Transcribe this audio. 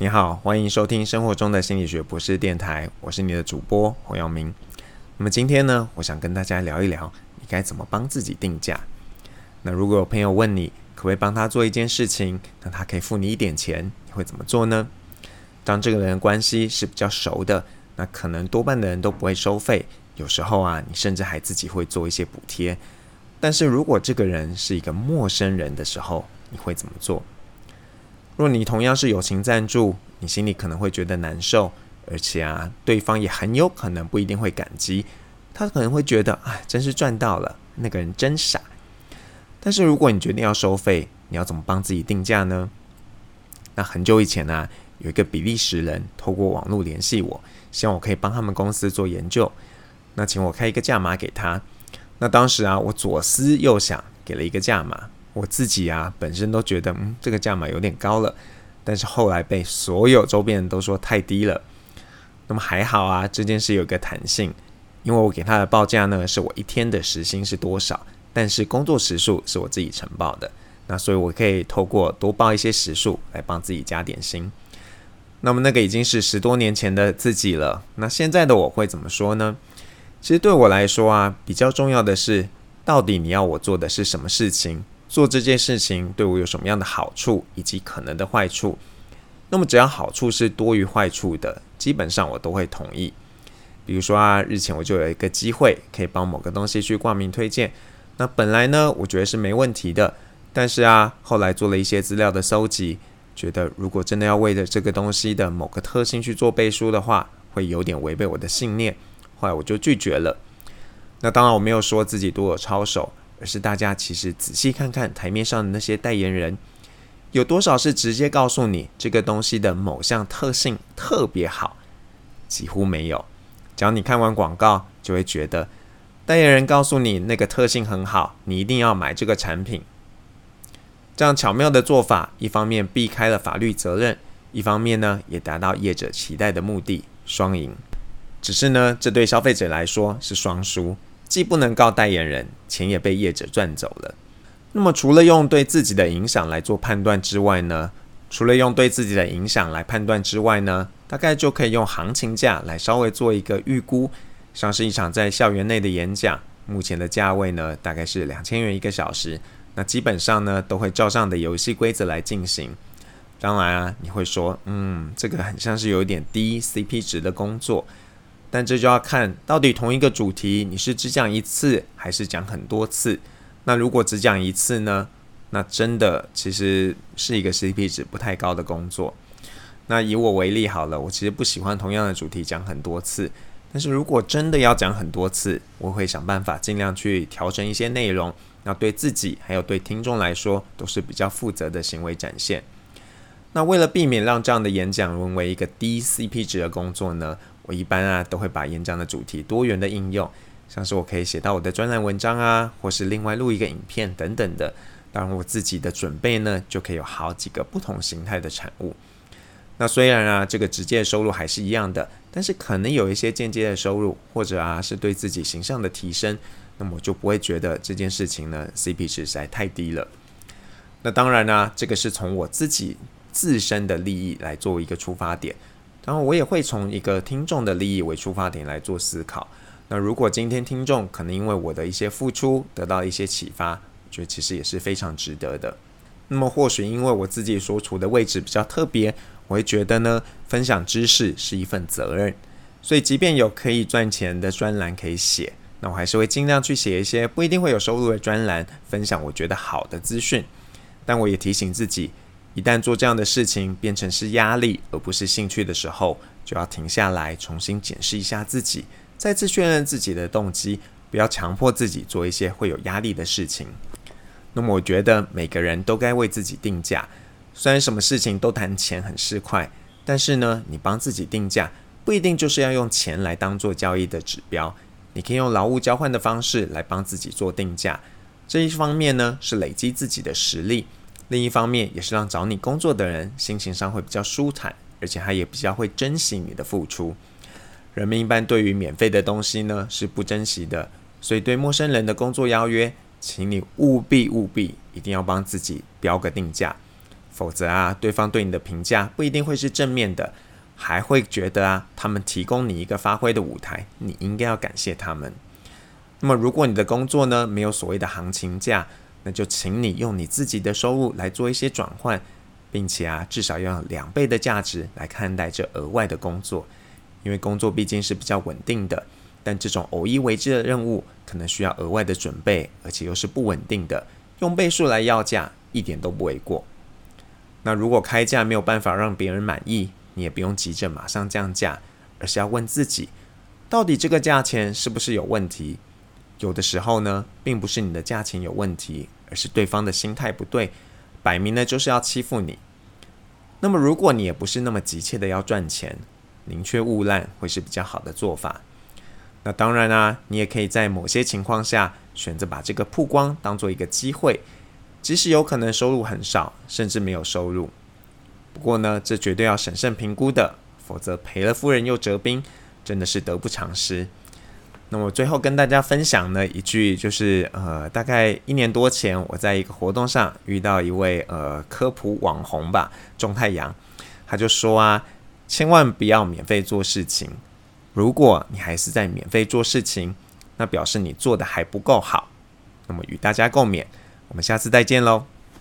你好，欢迎收听生活中的心理学博士电台，我是你的主播洪耀明。那么今天呢，我想跟大家聊一聊，你该怎么帮自己定价。那如果有朋友问你，可不可以帮他做一件事情，那他可以付你一点钱，你会怎么做呢？当这个人关系是比较熟的，那可能多半的人都不会收费，有时候啊，你甚至还自己会做一些补贴。但是如果这个人是一个陌生人的时候，你会怎么做？若你同样是友情赞助，你心里可能会觉得难受，而且啊，对方也很有可能不一定会感激，他可能会觉得，哎，真是赚到了，那个人真傻。但是如果你决定要收费，你要怎么帮自己定价呢？那很久以前呢，有一个比利时人透过网络联系我，希望我可以帮他们公司做研究，那请我开一个价码给他。那当时啊，我左思右想，给了一个价码。我自己啊，本身都觉得，嗯，这个价码有点高了。但是后来被所有周边人都说太低了。那么还好啊，这件事有个弹性，因为我给他的报价呢，是我一天的时薪是多少。但是工作时数是我自己承报的，那所以我可以透过多报一些时数来帮自己加点薪。那么那个已经是十多年前的自己了，那现在的我会怎么说呢？其实对我来说啊，比较重要的是，到底你要我做的是什么事情，做这件事情对我有什么样的好处以及可能的坏处。那么只要好处是多于坏处的，基本上我都会同意。比如说啊，日前我就有一个机会可以帮某个东西去挂名推荐。那本来呢，我觉得是没问题的，但是啊，后来做了一些资料的搜集，觉得如果真的要为了这个东西的某个特性去做背书的话，会有点违背我的信念，后来我就拒绝了。那当然我没有说自己多有操守，而是大家其实仔细看看台面上的那些代言人，有多少是直接告诉你这个东西的某项特性特别好，几乎没有。只要你看完广告，就会觉得。代言人告诉你那个特性很好，你一定要买这个产品。这样巧妙的做法，一方面避开了法律责任，一方面呢也达到业者期待的目的，双赢。只是呢，这对消费者来说是双输，既不能告代言人，钱也被业者赚走了。那么，除了用对自己的影响来做判断之外呢？除了用对自己的影响来判断之外呢？大概就可以用行情价来稍微做一个预估。像是一场在校园内的演讲，目前的价位呢，大概是两千元一个小时。那基本上呢，都会照上的游戏规则来进行。当然啊，你会说，嗯，这个很像是有一点低 CP 值的工作。但这就要看到底同一个主题，你是只讲一次，还是讲很多次？那如果只讲一次呢，那真的其实是一个 CP 值不太高的工作。那以我为例好了，我其实不喜欢同样的主题讲很多次。但是如果真的要讲很多次，我会想办法尽量去调整一些内容，那对自己还有对听众来说都是比较负责的行为展现。那为了避免让这样的演讲沦为一个低 CP 值的工作呢，我一般啊都会把演讲的主题多元的应用，像是我可以写到我的专栏文章啊，或是另外录一个影片等等的。当然我自己的准备呢，就可以有好几个不同形态的产物。那虽然啊，这个直接的收入还是一样的，但是可能有一些间接的收入，或者啊是对自己形象的提升，那么我就不会觉得这件事情呢 CP 值实在太低了。那当然呢，这个是从我自己自身的利益来作为一个出发点，然后我也会从一个听众的利益为出发点来做思考。那如果今天听众可能因为我的一些付出得到一些启发，我觉得其实也是非常值得的。那么或许因为我自己所处的位置比较特别。我会觉得呢，分享知识是一份责任，所以即便有可以赚钱的专栏可以写，那我还是会尽量去写一些不一定会有收入的专栏，分享我觉得好的资讯。但我也提醒自己，一旦做这样的事情变成是压力而不是兴趣的时候，就要停下来重新检视一下自己，再次确认自己的动机，不要强迫自己做一些会有压力的事情。那么，我觉得每个人都该为自己定价。虽然什么事情都谈钱很市侩，但是呢，你帮自己定价不一定就是要用钱来当做交易的指标，你可以用劳务交换的方式来帮自己做定价。这一方面呢是累积自己的实力，另一方面也是让找你工作的人心情上会比较舒坦，而且他也比较会珍惜你的付出。人们一般对于免费的东西呢是不珍惜的，所以对陌生人的工作邀约，请你务必务必一定要帮自己标个定价。否则啊，对方对你的评价不一定会是正面的，还会觉得啊，他们提供你一个发挥的舞台，你应该要感谢他们。那么，如果你的工作呢没有所谓的行情价，那就请你用你自己的收入来做一些转换，并且啊，至少要用两倍的价值来看待这额外的工作，因为工作毕竟是比较稳定的，但这种偶一为之的任务可能需要额外的准备，而且又是不稳定的，用倍数来要价一点都不为过。那如果开价没有办法让别人满意，你也不用急着马上降价，而是要问自己，到底这个价钱是不是有问题？有的时候呢，并不是你的价钱有问题，而是对方的心态不对，摆明了就是要欺负你。那么如果你也不是那么急切的要赚钱，宁缺毋滥会是比较好的做法。那当然啊，你也可以在某些情况下选择把这个曝光当做一个机会。即使有可能收入很少，甚至没有收入，不过呢，这绝对要审慎评估的，否则赔了夫人又折兵，真的是得不偿失。那么最后跟大家分享呢一句，就是呃，大概一年多前，我在一个活动上遇到一位呃科普网红吧，钟太阳，他就说啊，千万不要免费做事情，如果你还是在免费做事情，那表示你做的还不够好。那么与大家共勉。我们下次再见喽。